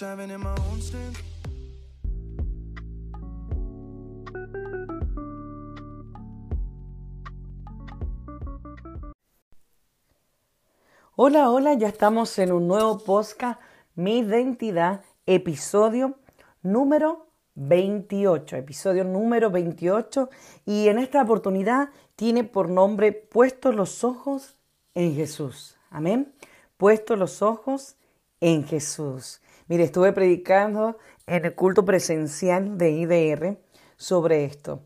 in my own. Hola, hola, ya estamos en un nuevo podcast, Mi Identidad, episodio número 28, episodio número 28, y en esta oportunidad tiene por nombre Puesto los ojos en Jesús. Amén. Puesto los ojos en Jesús. Mire, estuve predicando en el culto presencial de IDR sobre esto.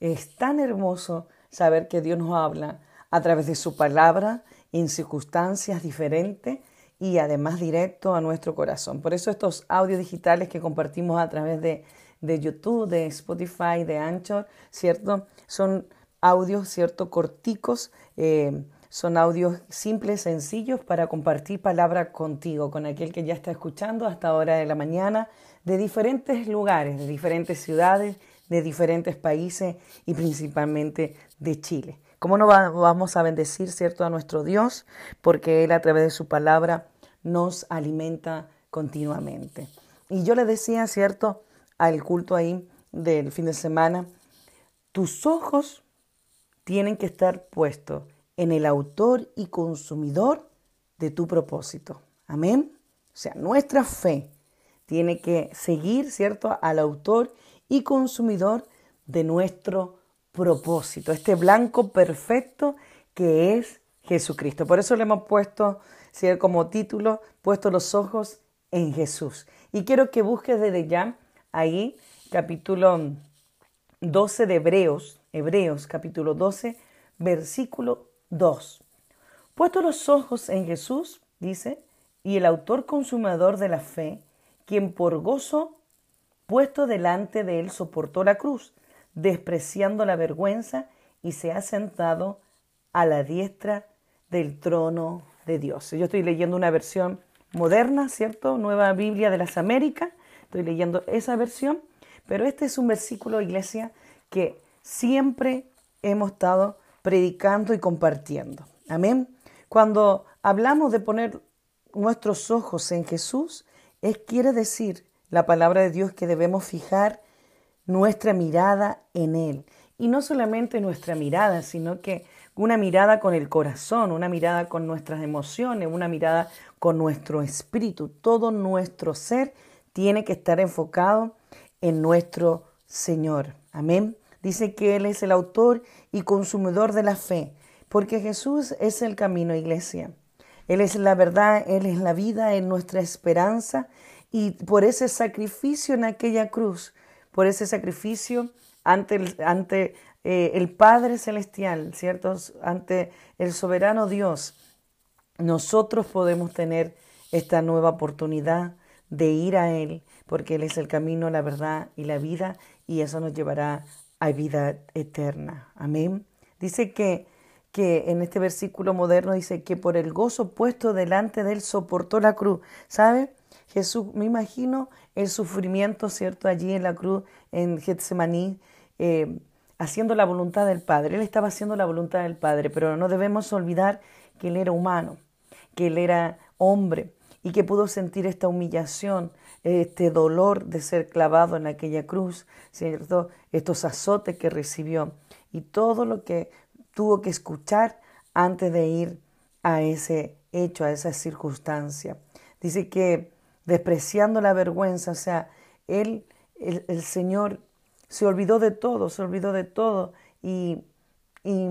Es tan hermoso saber que Dios nos habla a través de su palabra en circunstancias diferentes y además directo a nuestro corazón. Por eso estos audios digitales que compartimos a través de, de YouTube, de Spotify, de Anchor, ¿cierto? Son audios, ¿cierto? Corticos, eh, son audios simples, sencillos para compartir palabra contigo, con aquel que ya está escuchando hasta ahora de la mañana, de diferentes lugares, de diferentes ciudades, de diferentes países y principalmente de Chile. ¿Cómo no vamos a bendecir, cierto, a nuestro Dios? Porque Él a través de su palabra nos alimenta continuamente. Y yo le decía, cierto, al culto ahí del fin de semana, tus ojos tienen que estar puestos en el autor y consumidor de tu propósito. Amén. O sea, nuestra fe tiene que seguir, ¿cierto?, al autor y consumidor de nuestro propósito, este blanco perfecto que es Jesucristo. Por eso le hemos puesto como título, puesto los ojos en Jesús. Y quiero que busques desde ya ahí capítulo 12 de Hebreos, Hebreos capítulo 12, versículo 2. Puesto los ojos en Jesús, dice, y el autor consumador de la fe, quien por gozo puesto delante de él soportó la cruz despreciando la vergüenza, y se ha sentado a la diestra del trono de Dios. Yo estoy leyendo una versión moderna, ¿cierto? Nueva Biblia de las Américas. Estoy leyendo esa versión, pero este es un versículo, iglesia, que siempre hemos estado predicando y compartiendo. Amén. Cuando hablamos de poner nuestros ojos en Jesús, es quiere decir la palabra de Dios que debemos fijar nuestra mirada en Él. Y no solamente nuestra mirada, sino que una mirada con el corazón, una mirada con nuestras emociones, una mirada con nuestro espíritu. Todo nuestro ser tiene que estar enfocado en nuestro Señor. Amén. Dice que Él es el autor y consumidor de la fe, porque Jesús es el camino, iglesia. Él es la verdad, Él es la vida, es nuestra esperanza. Y por ese sacrificio en aquella cruz, por ese sacrificio ante el, ante, eh, el Padre Celestial, ¿cierto? Ante el soberano Dios, nosotros podemos tener esta nueva oportunidad de ir a Él, porque Él es el camino, la verdad y la vida, y eso nos llevará a vida eterna. Amén. Dice que, que en este versículo moderno dice que por el gozo puesto delante de Él soportó la cruz. ¿Sabe? Jesús, me imagino el sufrimiento, ¿cierto? Allí en la cruz, en Getsemaní, eh, haciendo la voluntad del Padre. Él estaba haciendo la voluntad del Padre, pero no debemos olvidar que Él era humano, que Él era hombre y que pudo sentir esta humillación, este dolor de ser clavado en aquella cruz, ¿cierto? Estos azotes que recibió y todo lo que tuvo que escuchar antes de ir a ese hecho, a esa circunstancia. Dice que despreciando la vergüenza. O sea, él, el, Señor, se olvidó de todo, se olvidó de todo y, y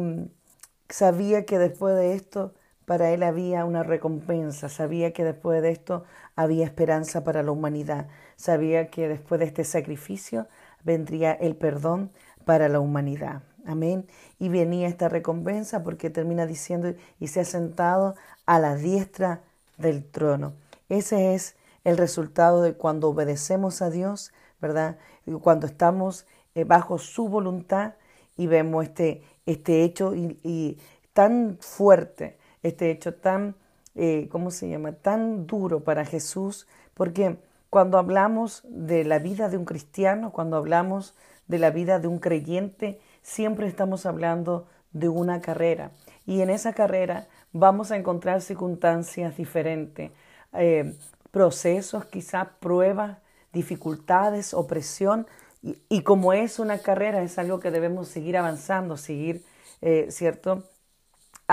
sabía que después de esto para él había una recompensa, sabía que después de esto había esperanza para la humanidad, sabía que después de este sacrificio vendría el perdón para la humanidad. Amén. Y venía esta recompensa porque termina diciendo y se ha sentado a la diestra del trono. Ese es el resultado de cuando obedecemos a Dios, ¿verdad? Cuando estamos eh, bajo su voluntad y vemos este, este hecho y, tan fuerte, este hecho tan, eh, ¿cómo se llama?, tan duro para Jesús, porque cuando hablamos de la vida de un cristiano, cuando hablamos de la vida de un creyente, siempre estamos hablando de una carrera. Y en esa carrera vamos a encontrar circunstancias diferentes. Eh, procesos, quizás pruebas, dificultades, opresión, y, como es una carrera, es algo que debemos seguir avanzando, seguir, eh, ¿cierto?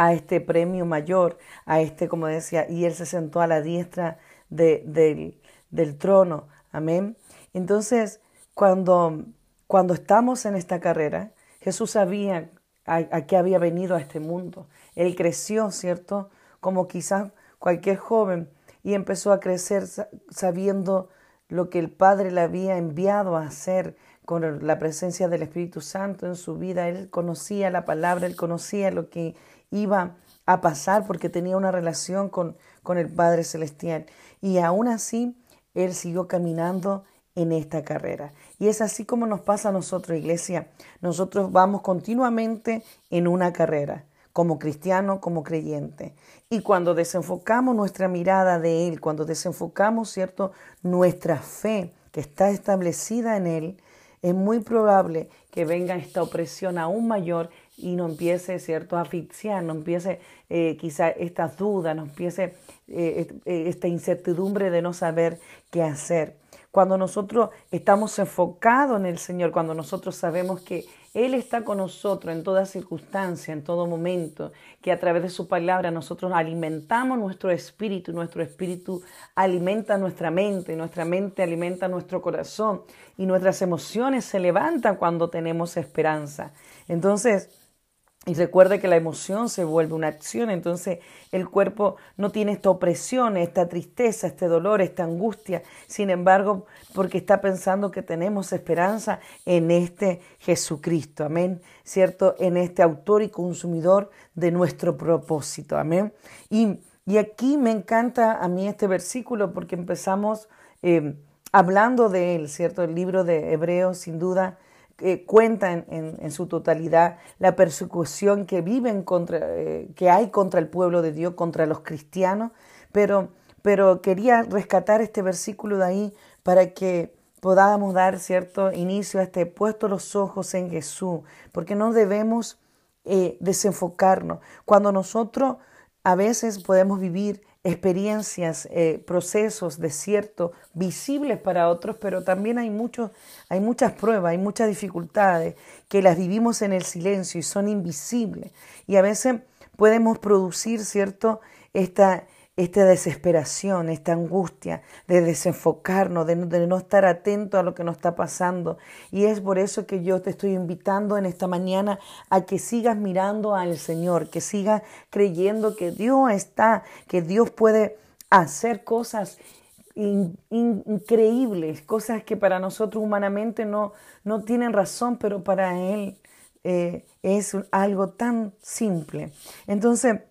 A este premio mayor, a este, como decía, y él se sentó a la diestra de, del trono. Amén. Entonces, cuando, cuando estamos en esta carrera, Jesús sabía a, a qué había venido a este mundo. Él creció, ¿cierto? Como quizás cualquier joven y empezó a crecer sabiendo lo que el Padre le había enviado a hacer con la presencia del Espíritu Santo en su vida. Él conocía la palabra, él conocía lo que iba a pasar porque tenía una relación con, con el Padre Celestial. Y aún así, él siguió caminando en esta carrera. Y es así como nos pasa a nosotros, iglesia. Nosotros vamos continuamente en una carrera como cristiano, como creyente. Y cuando desenfocamos nuestra mirada de Él, cuando desenfocamos, ¿cierto?, nuestra fe que está establecida en Él, es muy probable que venga esta opresión aún mayor y no empiece, ¿cierto?, a asfixiar, no empiece eh, quizá estas dudas, no empiece eh, eh, esta incertidumbre de no saber qué hacer. Cuando nosotros estamos enfocados en el Señor, cuando nosotros sabemos que él está con nosotros en toda circunstancia, en todo momento, que a través de su palabra nosotros alimentamos nuestro espíritu, nuestro espíritu alimenta nuestra mente, nuestra mente alimenta nuestro corazón y nuestras emociones se levantan cuando tenemos esperanza. Entonces, y recuerde que la emoción se vuelve una acción, entonces el cuerpo no tiene esta opresión, esta tristeza, este dolor, esta angustia. Sin embargo, porque está pensando que tenemos esperanza en este Jesucristo, amén, ¿cierto? En este autor y consumidor de nuestro propósito, amén. Y, aquí me encanta a mí este versículo porque empezamos eh, hablando de él, ¿cierto? El libro de Hebreos, sin duda eh, cuenta en, su totalidad la persecución que viven contra, eh, que hay contra el pueblo de Dios, contra los cristianos, pero, pero quería rescatar este versículo de ahí para que podamos dar cierto inicio a este puesto los ojos en Jesús, porque no debemos eh, desenfocarnos. Cuando nosotros a veces podemos vivir experiencias, eh, procesos, desiertos visibles para otros, pero también hay, muchos, hay muchas pruebas, hay muchas dificultades que las vivimos en el silencio y son invisibles. Y a veces podemos producir, ¿cierto?, esta, esta desesperación, esta angustia de desenfocarnos, de, no estar atento a lo que nos está pasando. Y es por eso que yo te estoy invitando en esta mañana a que sigas mirando al Señor, que sigas creyendo que Dios está, que Dios puede hacer cosas increíbles, cosas que para nosotros humanamente no, no tienen razón, pero para Él eh, es algo tan simple. Entonces,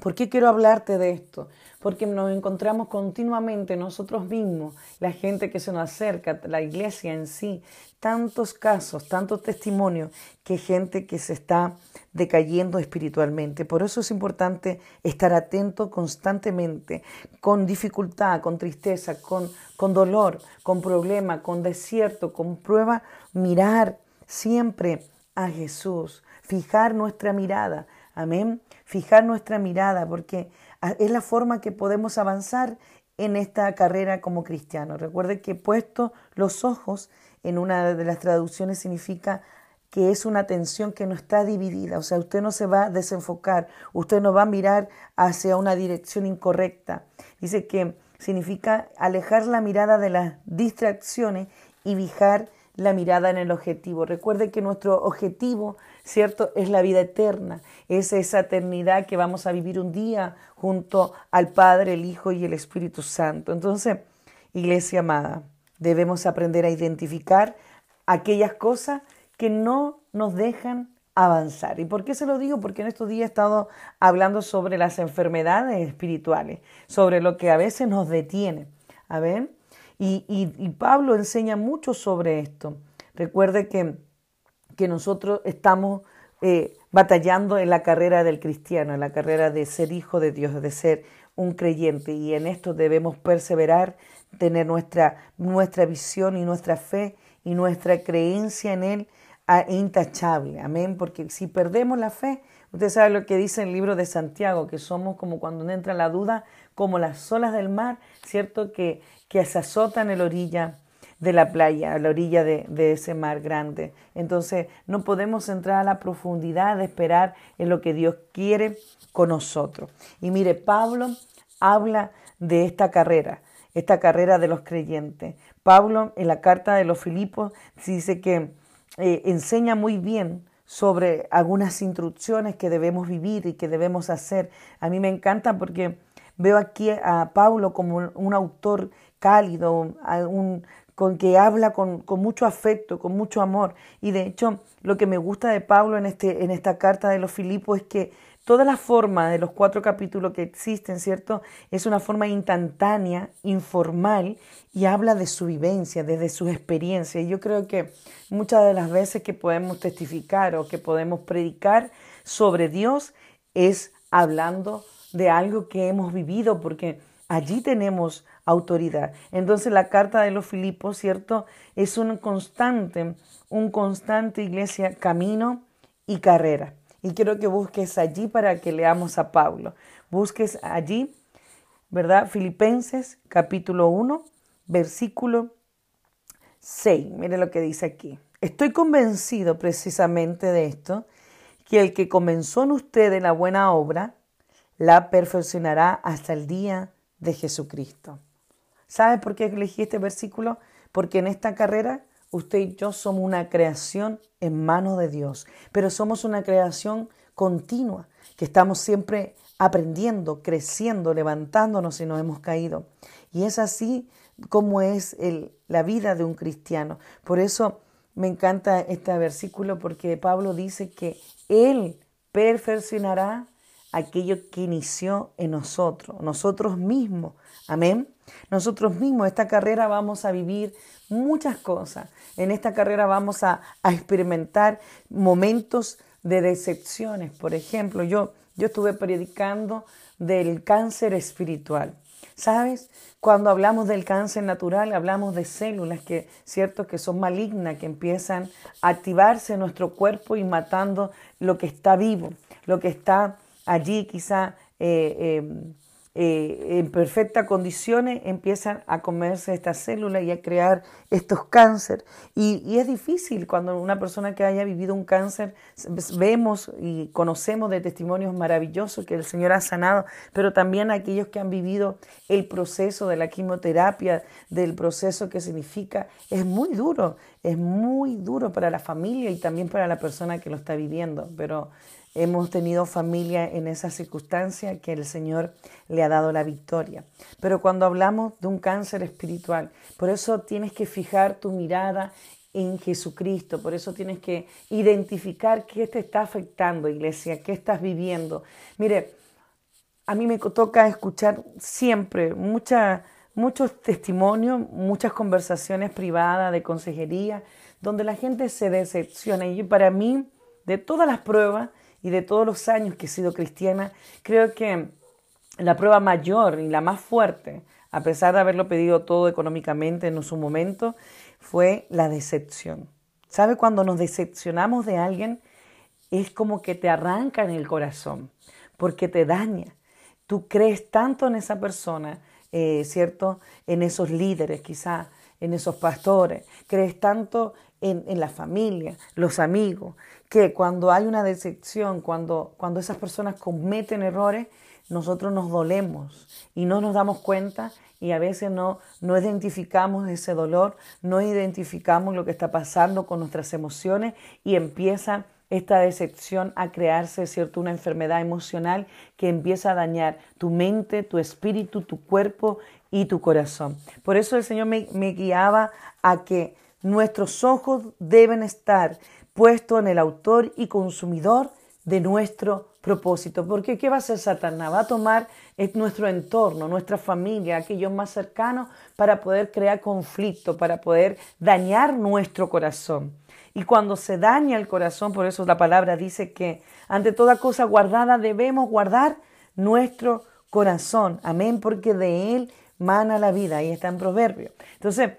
¿Por qué quiero hablarte de esto? Porque nos encontramos continuamente nosotros mismos, la gente que se nos acerca, la iglesia en sí, tantos casos, tantos testimonios que gente que se está decayendo espiritualmente. Por eso es importante estar atento constantemente, con dificultad, con tristeza, con, con dolor, con problema, con desierto, con prueba, mirar siempre a Jesús, fijar nuestra mirada. Amén fijar nuestra mirada, porque es la forma que podemos avanzar en esta carrera como cristiano. Recuerde que puesto los ojos en una de las traducciones significa que es una atención que no está dividida, o sea, usted no se va a desenfocar, usted no va a mirar hacia una dirección incorrecta. Dice que significa alejar la mirada de las distracciones y fijar la mirada en el objetivo. Recuerde que nuestro objetivo, ¿cierto?, es la vida eterna, es esa eternidad que vamos a vivir un día junto al Padre, el Hijo y el Espíritu Santo. Entonces, iglesia amada, debemos aprender a identificar aquellas cosas que no nos dejan avanzar. ¿Y por qué se lo digo? Porque en estos días he estado hablando sobre las enfermedades espirituales, sobre lo que a veces nos detiene. A ver, y, Pablo enseña mucho sobre esto. Recuerde que, que nosotros estamos eh, batallando en la carrera del cristiano, en la carrera de ser hijo de Dios, de ser un creyente. Y en esto debemos perseverar, tener nuestra, nuestra visión y nuestra fe y nuestra creencia en Él intachable. Amén. Porque si perdemos la fe, usted sabe lo que dice el libro de Santiago, que somos como cuando entra la duda, como las olas del mar, ¿cierto? Que, que se azotan en la orilla de la playa, a la orilla de, de, ese mar grande. Entonces no podemos entrar a la profundidad de esperar en lo que Dios quiere con nosotros. Y mire, Pablo habla de esta carrera, esta carrera de los creyentes. Pablo en la carta de los Filipos dice que eh, enseña muy bien sobre algunas instrucciones que debemos vivir y que debemos hacer. A mí me encanta porque veo aquí a Pablo como un autor cálido, un, con que habla con, con, mucho afecto, con mucho amor. Y de hecho, lo que me gusta de Pablo en, este, en esta carta de los Filipos es que toda la forma de los cuatro capítulos que existen, ¿cierto? Es una forma instantánea, informal, y habla de su vivencia, desde sus experiencias. Y yo creo que muchas de las veces que podemos testificar o que podemos predicar sobre Dios es hablando de algo que hemos vivido, porque allí tenemos autoridad. Entonces la carta de los Filipos, ¿cierto? Es un constante, un constante iglesia, camino y carrera. Y quiero que busques allí para que leamos a Pablo. Busques allí, ¿verdad? Filipenses capítulo 1, versículo 6. Mire lo que dice aquí. Estoy convencido precisamente de esto, que el que comenzó en ustedes la buena obra, la perfeccionará hasta el día de Jesucristo. ¿Sabes por qué elegí este versículo? Porque en esta carrera usted y yo somos una creación en manos de Dios, pero somos una creación continua, que estamos siempre aprendiendo, creciendo, levantándonos si nos hemos caído. Y es así como es la vida de un cristiano. Por eso me encanta este versículo porque Pablo dice que Él perfeccionará aquello que inició en nosotros, nosotros mismos. Amén. Nosotros mismos, esta carrera vamos a vivir muchas cosas. En esta carrera vamos a, experimentar momentos de decepciones. Por ejemplo, yo, yo estuve predicando del cáncer espiritual. ¿Sabes? Cuando hablamos del cáncer natural, hablamos de células que, cierto, que son malignas, que empiezan a activarse en nuestro cuerpo y matando lo que está vivo, lo que está allí quizá eh, eh, eh, en perfectas condiciones empiezan a comerse estas células y a crear estos cánceres. Y, es difícil cuando una persona que haya vivido un cáncer, vemos y conocemos de testimonios maravillosos que el Señor ha sanado, pero también aquellos que han vivido el proceso de la quimioterapia, del proceso que significa, es muy duro, es muy duro para la familia y también para la persona que lo está viviendo, pero hemos tenido familia en esa circunstancia que el Señor le ha dado la victoria. Pero cuando hablamos de un cáncer espiritual, por eso tienes que fijar tu mirada en Jesucristo, por eso tienes que identificar qué te está afectando, iglesia, qué estás viviendo. Mire, a mí me toca escuchar siempre muchos testimonios, muchas conversaciones privadas de consejería, donde la gente se decepciona. Y para mí, de todas las pruebas, y de todos los años que he sido cristiana, creo que la prueba mayor y la más fuerte, a pesar de haberlo pedido todo económicamente en su momento, fue la decepción. ¿Sabe cuando nos decepcionamos de alguien? Es como que te arranca en el corazón, porque te daña. Tú crees tanto en esa persona, eh, ¿cierto? En esos líderes, quizá, en esos pastores. Crees tanto en, en la familia, los amigos, que cuando hay una decepción, cuando, cuando esas personas cometen errores, nosotros nos dolemos y no nos damos cuenta y a veces no, no identificamos ese dolor, no identificamos lo que está pasando con nuestras emociones y empieza esta decepción a crearse, ¿cierto? Una enfermedad emocional que empieza a dañar tu mente, tu espíritu, tu cuerpo y tu corazón. Por eso el Señor me, me guiaba a que nuestros ojos deben estar puesto en el autor y consumidor de nuestro propósito. Porque ¿qué va a hacer Satanás? Va a tomar nuestro entorno, nuestra familia, aquellos más cercanos, para poder crear conflicto, para poder dañar nuestro corazón. Y cuando se daña el corazón, por eso la palabra dice que ante toda cosa guardada debemos guardar nuestro corazón. Amén, porque de él mana la vida. Ahí está en proverbio. Entonces,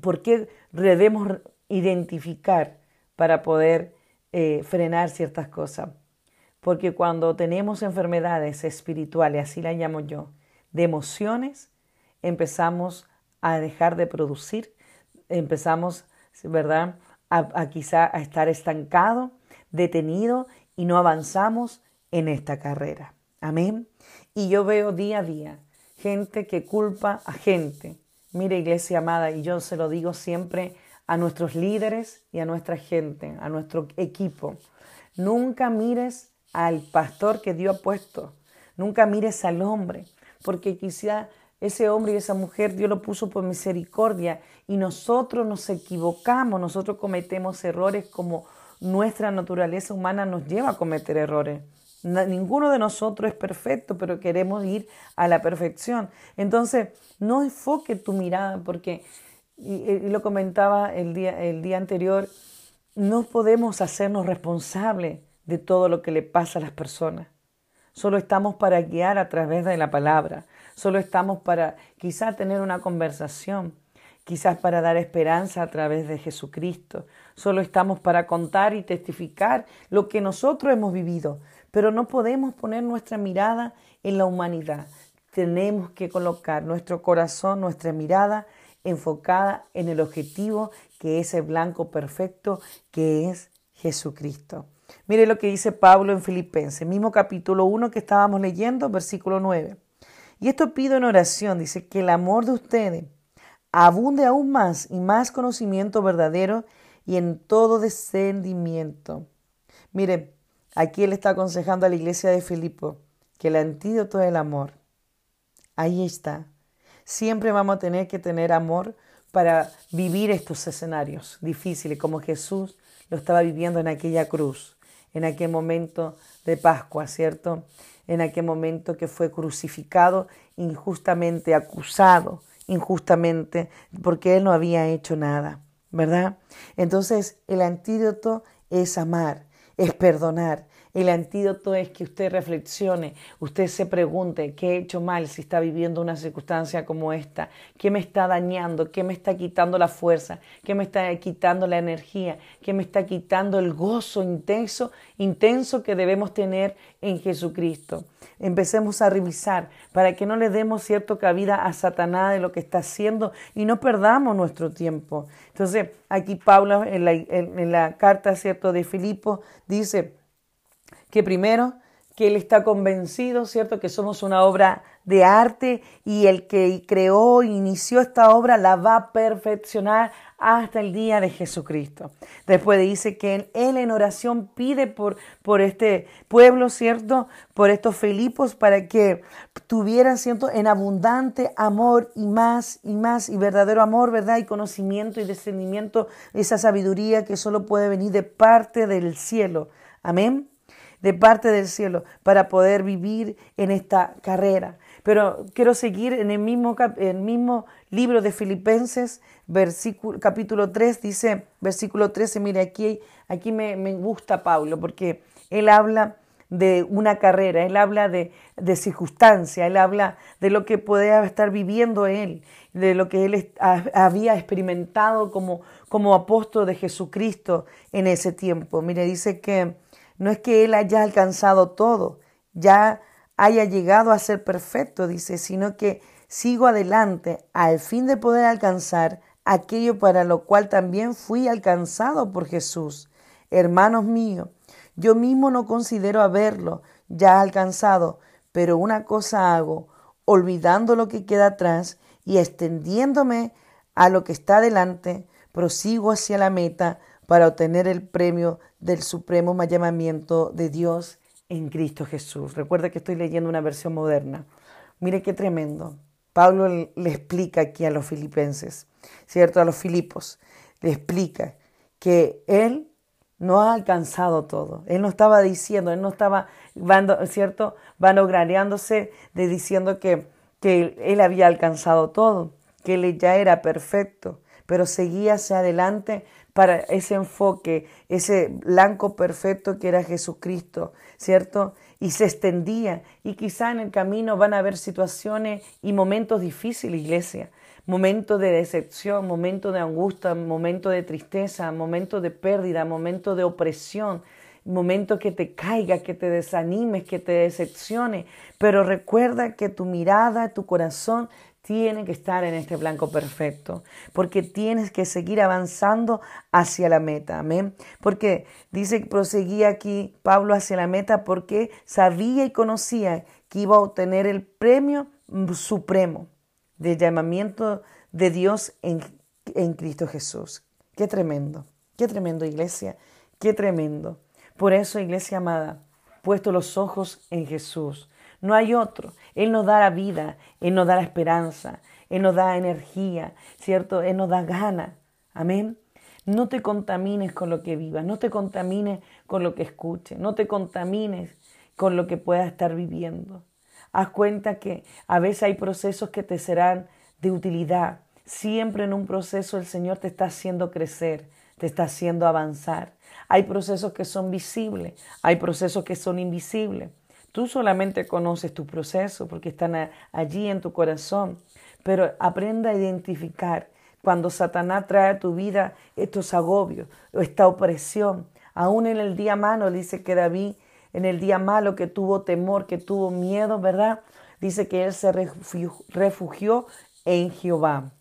¿por qué debemos identificar para poder eh, frenar ciertas cosas. Porque cuando tenemos enfermedades espirituales, así las llamo yo, de emociones, empezamos a dejar de producir, empezamos, ¿verdad?, a, quizá a estar estancado, detenido y no avanzamos en esta carrera. Amén. Y yo veo día a día gente que culpa a gente. Mire, iglesia amada, y yo se lo digo siempre a nuestros líderes y a nuestra gente, a nuestro equipo. Nunca mires al pastor que Dios ha puesto. Nunca mires al hombre, porque quizá ese hombre y esa mujer Dios lo puso por misericordia y nosotros nos equivocamos, nosotros cometemos errores como nuestra naturaleza humana nos lleva a cometer errores. Ninguno de nosotros es perfecto, pero queremos ir a la perfección. Entonces, no enfoque tu mirada, porque, y, lo comentaba el día, el día anterior, no podemos hacernos responsables de todo lo que le pasa a las personas. Solo estamos para guiar a través de la palabra. Solo estamos para quizás tener una conversación, quizás para dar esperanza a través de Jesucristo. Solo estamos para contar y testificar lo que nosotros hemos vivido, pero no podemos poner nuestra mirada en la humanidad. Tenemos que colocar nuestro corazón, nuestra mirada enfocada en el objetivo que es el blanco perfecto, que es Jesucristo. Mire lo que dice Pablo en Filipenses, mismo capítulo 1 que estábamos leyendo, versículo 9. Y esto pido en oración, dice, que el amor de ustedes abunde aún más y más conocimiento verdadero y en todo descendimiento. Mire, aquí él está aconsejando a la iglesia de Filipo que el antídoto es el amor. Ahí está. Siempre vamos a tener que tener amor para vivir estos escenarios difíciles como Jesús lo estaba viviendo en aquella cruz, en aquel momento de Pascua, ¿cierto? en aquel momento que fue crucificado, injustamente acusado, injustamente, porque él no había hecho nada, ¿verdad? Entonces el antídoto es amar, es perdonar, el antídoto es que usted reflexione, usted se pregunte qué he hecho mal si está viviendo una circunstancia como esta, qué me está dañando, qué me está quitando la fuerza, qué me está quitando la energía, qué me está quitando el gozo intenso, intenso que debemos tener en Jesucristo. Empecemos a revisar para que no le demos cierto cabida a Satanás de lo que está haciendo y no perdamos nuestro tiempo. Entonces, aquí Pablo en la, en la carta cierto de Filipo dice, que primero, que Él está convencido, ¿cierto?, que somos una obra de arte y el que creó inició esta obra la va a perfeccionar hasta el día de Jesucristo. Después dice que Él en oración pide por, por este pueblo, ¿cierto? Por estos Filipos para que tuvieran, ¿cierto? En abundante amor y más y más y verdadero amor, ¿verdad? Y conocimiento y discernimiento, esa sabiduría que solo puede venir de parte del cielo. Amén de parte del cielo para poder vivir en esta carrera. Pero quiero seguir en el mismo, el mismo libro de Filipenses, versículo, capítulo 3, dice, versículo 13, mire, aquí, aquí me, me gusta Pablo, porque él habla de una carrera, él habla de, de circunstancia, él habla de lo que podía estar viviendo él, de lo que él había experimentado como, como apóstol de Jesucristo en ese tiempo. Mire, dice que no es que Él haya alcanzado todo, ya haya llegado a ser perfecto, dice, sino que sigo adelante al fin de poder alcanzar aquello para lo cual también fui alcanzado por Jesús. Hermanos míos, yo mismo no considero haberlo ya alcanzado, pero una cosa hago, olvidando lo que queda atrás y extendiéndome a lo que está delante, prosigo hacia la meta para obtener el premio del supremo llamamiento de Dios en Cristo Jesús. Recuerda que estoy leyendo una versión moderna. Mire qué tremendo. Pablo le explica aquí a los filipenses, ¿cierto? A los filipos, le explica que él no ha alcanzado todo. Él no estaba diciendo, él no estaba, ¿cierto? Vanagloriándose de diciendo que, que él había alcanzado todo, que él ya era perfecto, pero seguía hacia adelante para ese enfoque, ese blanco perfecto que era Jesucristo, ¿cierto? Y se extendía. Y quizá en el camino van a haber situaciones y momentos difíciles, iglesia. momento de decepción, momento de angustia, momento de tristeza, momento de pérdida, momento de opresión, momento que te caiga, que te desanimes, que te decepcione. Pero recuerda que tu mirada, tu corazón tiene que estar en este blanco perfecto, porque tienes que seguir avanzando hacia la meta, amén. Porque dice que proseguía aquí Pablo hacia la meta porque sabía y conocía que iba a obtener el premio supremo del llamamiento de Dios en, en Cristo Jesús. Qué tremendo, qué tremendo iglesia, qué tremendo. Por eso, iglesia amada, puesto los ojos en Jesús no hay otro. Él nos da la vida, Él nos da la esperanza, Él nos da energía, ¿cierto? Él nos da gana. Amén. No te contamines con lo que vivas, no te contamines con lo que escuches, no te contamines con lo que puedas estar viviendo. Haz cuenta que a veces hay procesos que te serán de utilidad. Siempre en un proceso el Señor te está haciendo crecer, te está haciendo avanzar. Hay procesos que son visibles, hay procesos que son invisibles. Tú solamente conoces tu proceso porque están allí en tu corazón, pero aprenda a identificar cuando Satanás trae a tu vida estos agobios o esta opresión. Aún en el día malo, dice que David, en el día malo que tuvo temor, que tuvo miedo, ¿verdad? Dice que él se refugió en Jehová.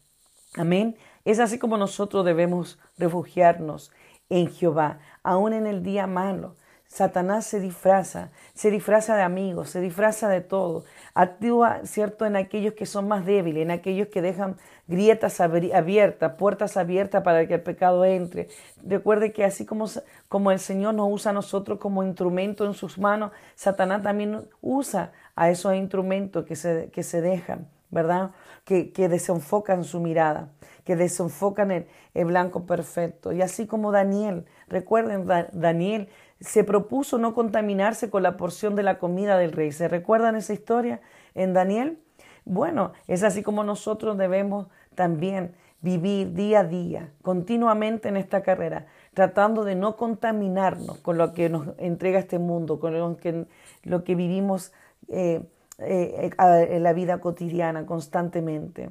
Amén. Es así como nosotros debemos refugiarnos en Jehová, aún en el día malo. Satanás se disfraza, se disfraza de amigos, se disfraza de todo. Actúa, ¿cierto?, en aquellos que son más débiles, en aquellos que dejan grietas abiertas, puertas abiertas para que el pecado entre. Recuerde que así como, como el Señor nos usa a nosotros como instrumento en sus manos, Satanás también usa a esos instrumentos que se, que se dejan, ¿verdad? Que, que desenfocan su mirada, que desenfocan el, el blanco perfecto. Y así como Daniel, recuerden, Daniel se propuso no contaminarse con la porción de la comida del rey. ¿Se recuerdan esa historia en Daniel? Bueno, es así como nosotros debemos también vivir día a día, continuamente en esta carrera, tratando de no contaminarnos con lo que nos entrega este mundo, con lo que, lo que vivimos eh, eh, en la vida cotidiana constantemente.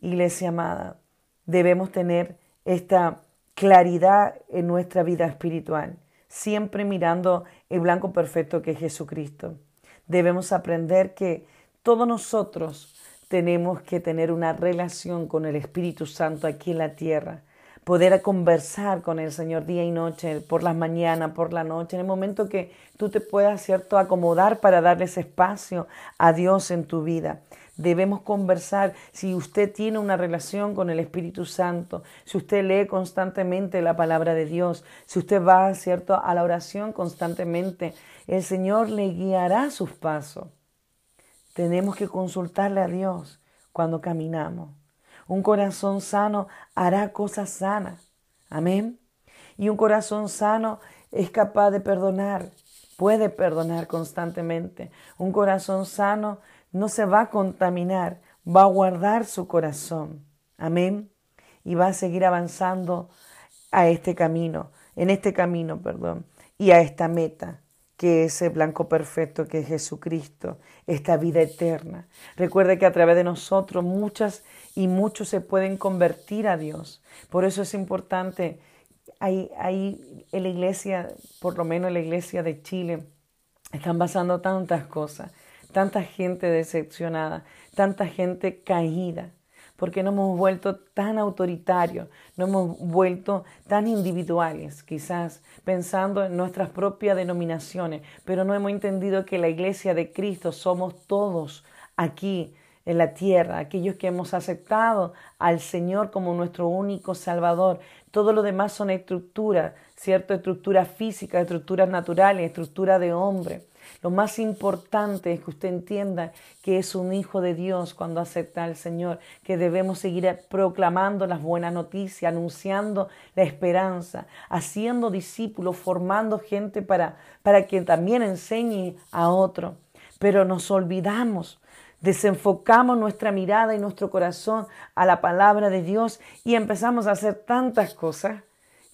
Iglesia amada, debemos tener esta claridad en nuestra vida espiritual siempre mirando el blanco perfecto que es Jesucristo. Debemos aprender que todos nosotros tenemos que tener una relación con el Espíritu Santo aquí en la tierra, poder conversar con el Señor día y noche, por las mañanas, por la noche, en el momento que tú te puedas, ¿cierto?, acomodar para darle ese espacio a Dios en tu vida. Debemos conversar si usted tiene una relación con el Espíritu Santo, si usted lee constantemente la palabra de Dios, si usted va, ¿cierto?, a la oración constantemente, el Señor le guiará sus pasos. Tenemos que consultarle a Dios cuando caminamos. Un corazón sano hará cosas sanas. Amén. Y un corazón sano es capaz de perdonar, puede perdonar constantemente. Un corazón sano no se va a contaminar, va a guardar su corazón. Amén. Y va a seguir avanzando a este camino, en este camino, perdón, y a esta meta, que es el blanco perfecto, que es Jesucristo, esta vida eterna. Recuerde que a través de nosotros muchas y muchos se pueden convertir a Dios. Por eso es importante, ahí, ahí en la iglesia, por lo menos en la iglesia de Chile, están pasando tantas cosas tanta gente decepcionada, tanta gente caída, porque nos hemos vuelto tan autoritarios, nos hemos vuelto tan individuales, quizás pensando en nuestras propias denominaciones, pero no hemos entendido que la iglesia de Cristo somos todos aquí en la tierra, aquellos que hemos aceptado al Señor como nuestro único Salvador. Todo lo demás son estructuras, ¿cierto? Estructuras físicas, estructuras naturales, estructuras de hombre. Lo más importante es que usted entienda que es un hijo de Dios cuando acepta al Señor, que debemos seguir proclamando las buenas noticias, anunciando la esperanza, haciendo discípulos, formando gente para, para que también enseñe a otro. Pero nos olvidamos desenfocamos nuestra mirada y nuestro corazón a la palabra de Dios y empezamos a hacer tantas cosas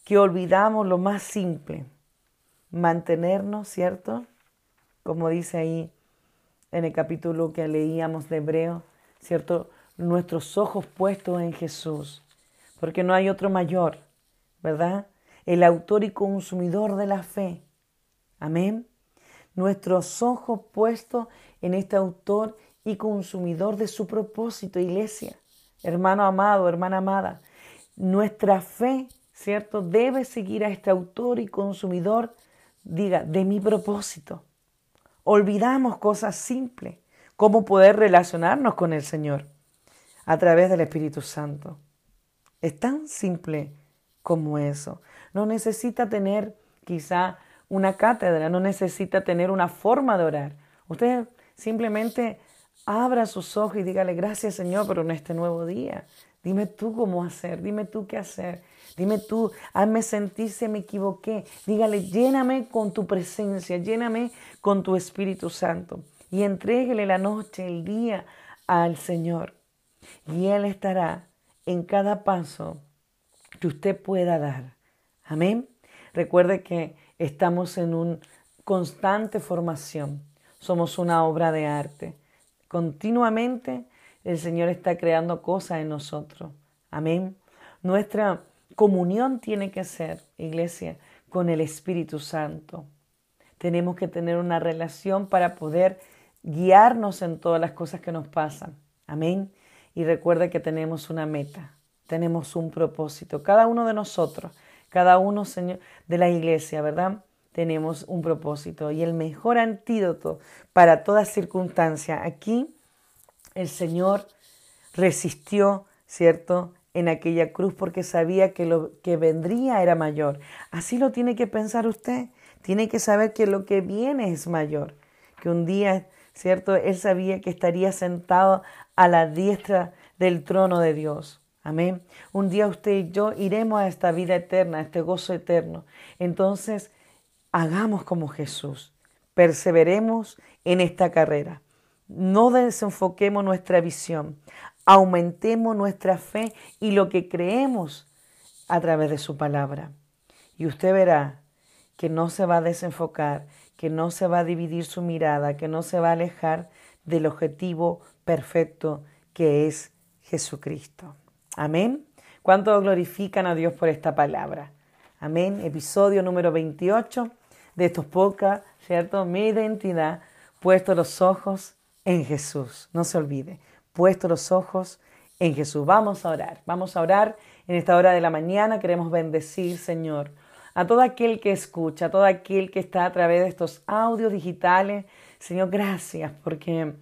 que olvidamos lo más simple, mantenernos, ¿cierto? Como dice ahí en el capítulo que leíamos de Hebreo, ¿cierto? nuestros ojos puestos en Jesús, porque no hay otro mayor, ¿verdad? El autor y consumidor de la fe. Amén. Nuestros ojos puestos en este autor y consumidor de su propósito, iglesia. Hermano amado, hermana amada, nuestra fe, ¿cierto? Debe seguir a este autor y consumidor, diga, de mi propósito. Olvidamos cosas simples, cómo poder relacionarnos con el Señor a través del Espíritu Santo. Es tan simple como eso. No necesita tener quizá una cátedra, no necesita tener una forma de orar. Usted simplemente abra sus ojos y dígale gracias Señor por este nuevo día. Dime tú cómo hacer, dime tú qué hacer. Dime tú, hazme sentir si me equivoqué. Dígale, lléname con tu presencia, lléname con tu Espíritu Santo. Y entréguele la noche, el día al Señor. Y Él estará en cada paso que usted pueda dar. Amén. Recuerde que estamos en una constante formación. Somos una obra de arte. Continuamente el Señor está creando cosas en nosotros. Amén. Nuestra comunión tiene que ser, iglesia, con el Espíritu Santo. Tenemos que tener una relación para poder guiarnos en todas las cosas que nos pasan. Amén. Y recuerde que tenemos una meta, tenemos un propósito. Cada uno de nosotros cada uno, Señor, de la iglesia, ¿verdad? Tenemos un propósito y el mejor antídoto para toda circunstancia. Aquí el Señor resistió, ¿cierto? En aquella cruz porque sabía que lo que vendría era mayor. Así lo tiene que pensar usted. Tiene que saber que lo que viene es mayor. Que un día, ¿cierto? Él sabía que estaría sentado a la diestra del trono de Dios. Amén. Un día usted y yo iremos a esta vida eterna, a este gozo eterno. Entonces, hagamos como Jesús. Perseveremos en esta carrera. No desenfoquemos nuestra visión. Aumentemos nuestra fe y lo que creemos a través de su palabra. Y usted verá que no se va a desenfocar, que no se va a dividir su mirada, que no se va a alejar del objetivo perfecto que es Jesucristo. Amén. ¿Cuánto glorifican a Dios por esta palabra? Amén. Episodio número 28 de estos podcasts, ¿cierto? Mi identidad, puesto los ojos en Jesús. No se olvide, puesto los ojos en Jesús. Vamos a orar. Vamos a orar en esta hora de la mañana. Queremos bendecir, Señor, a todo aquel que escucha, a todo aquel que está a través de estos audios digitales. Señor, gracias porque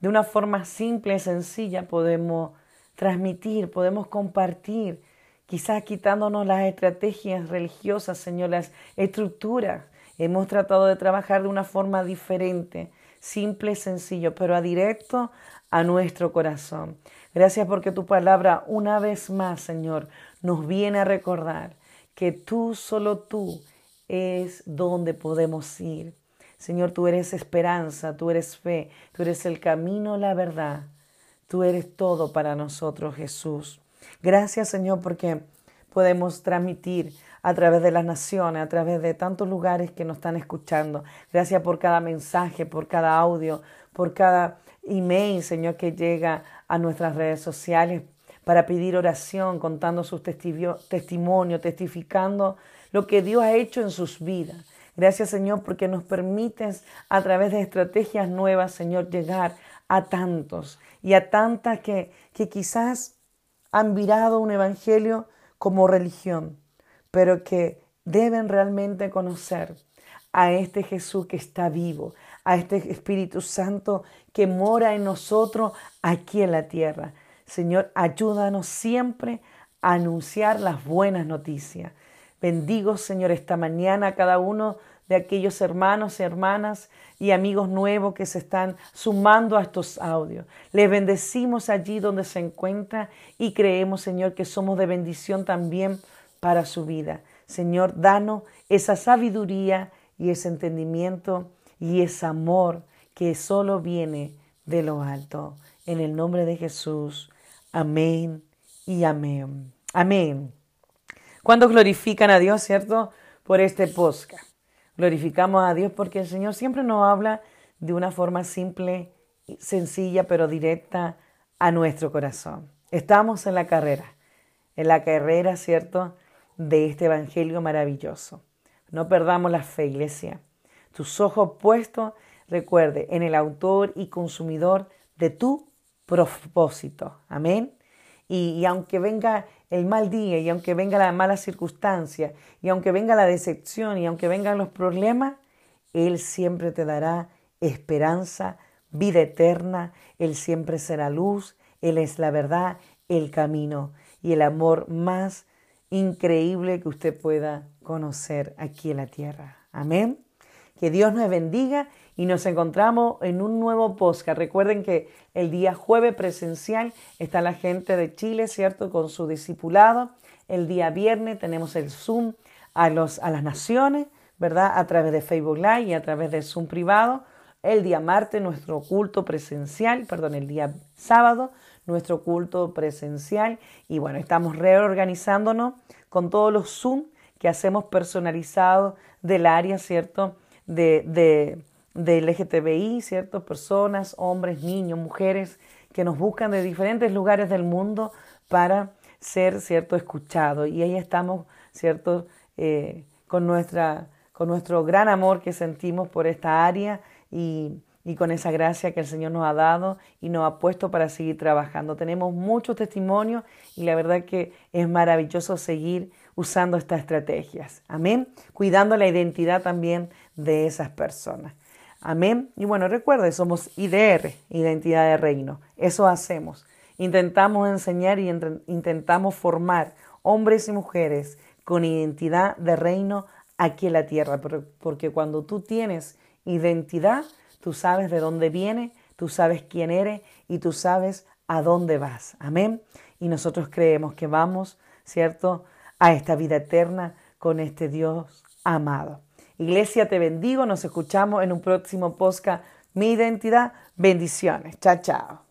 de una forma simple y sencilla podemos transmitir, podemos compartir, quizás quitándonos las estrategias religiosas, Señor, las estructuras. Hemos tratado de trabajar de una forma diferente, simple, sencillo, pero a directo a nuestro corazón. Gracias porque tu palabra una vez más, Señor, nos viene a recordar que tú, solo tú, es donde podemos ir. Señor, tú eres esperanza, tú eres fe, tú eres el camino, la verdad Tú eres todo para nosotros, Jesús. Gracias, Señor, porque podemos transmitir a través de las naciones, a través de tantos lugares que nos están escuchando. Gracias por cada mensaje, por cada audio, por cada email, Señor, que llega a nuestras redes sociales para pedir oración, contando sus testimonios, testificando lo que Dios ha hecho en sus vidas. Gracias, Señor, porque nos permites a través de estrategias nuevas, Señor, llegar a tantos y a tantas que, que quizás han virado un evangelio como religión, pero que deben realmente conocer a este Jesús que está vivo, a este Espíritu Santo que mora en nosotros aquí en la tierra. Señor, ayúdanos siempre a anunciar las buenas noticias. Bendigo, Señor, esta mañana a cada uno de aquellos hermanos y hermanas y amigos nuevos que se están sumando a estos audios. Les bendecimos allí donde se encuentra y creemos, Señor, que somos de bendición también para su vida. Señor, danos esa sabiduría y ese entendimiento y ese amor que solo viene de lo alto. En el nombre de Jesús. Amén y amén. Amén. Cuando glorifican a Dios, ¿cierto? Por este podcast. Glorificamos a Dios porque el Señor siempre nos habla de una forma simple, sencilla, pero directa a nuestro corazón. Estamos en la carrera, en la carrera, ¿cierto?, de este Evangelio maravilloso. No perdamos la fe, iglesia. Tus ojos puestos, recuerde, en el autor y consumidor de tu propósito. Amén. Y, y, aunque venga el mal día, y aunque venga la mala circunstancia, y aunque venga la decepción, y aunque vengan los problemas, Él siempre te dará esperanza, vida eterna, Él siempre será luz, Él es la verdad, el camino y el amor más increíble que usted pueda conocer aquí en la tierra. Amén. Que Dios nos bendiga y nos encontramos en un nuevo podcast. Recuerden que el día jueves presencial está la gente de Chile, ¿cierto? Con su discipulado. El día viernes tenemos el Zoom a, los, a las naciones, ¿verdad? A través de Facebook Live y a través del Zoom privado. El día martes nuestro culto presencial, perdón, el día sábado nuestro culto presencial y bueno, estamos reorganizándonos con todos los Zoom que hacemos personalizados del área, ¿cierto? De, de, del LGTBI, ¿cierto? Personas, hombres, niños, mujeres que nos buscan de diferentes lugares del mundo para ser, ¿cierto?, escuchados. Y ahí estamos, ¿cierto?, eh, con, nuestra, con nuestro gran amor que sentimos por esta área y y con esa gracia que el Señor nos ha dado y nos ha puesto para seguir trabajando. Tenemos muchos testimonios y la verdad que es maravilloso seguir usando estas estrategias. Amén. Cuidando la identidad también de esas personas. Amén. Y bueno, recuerde, somos IDR, Identidad de Reino. Eso hacemos. Intentamos enseñar y intentamos formar hombres y mujeres con identidad de reino aquí en la tierra. Porque cuando tú tienes identidad, tú sabes de dónde viene, tú sabes quién eres y tú sabes a dónde vas. Amén. Y nosotros creemos que vamos, ¿cierto?, a esta vida eterna con este Dios amado. Iglesia, te bendigo. Nos escuchamos en un próximo podcast. Mi identidad. Bendiciones. Chao, chao.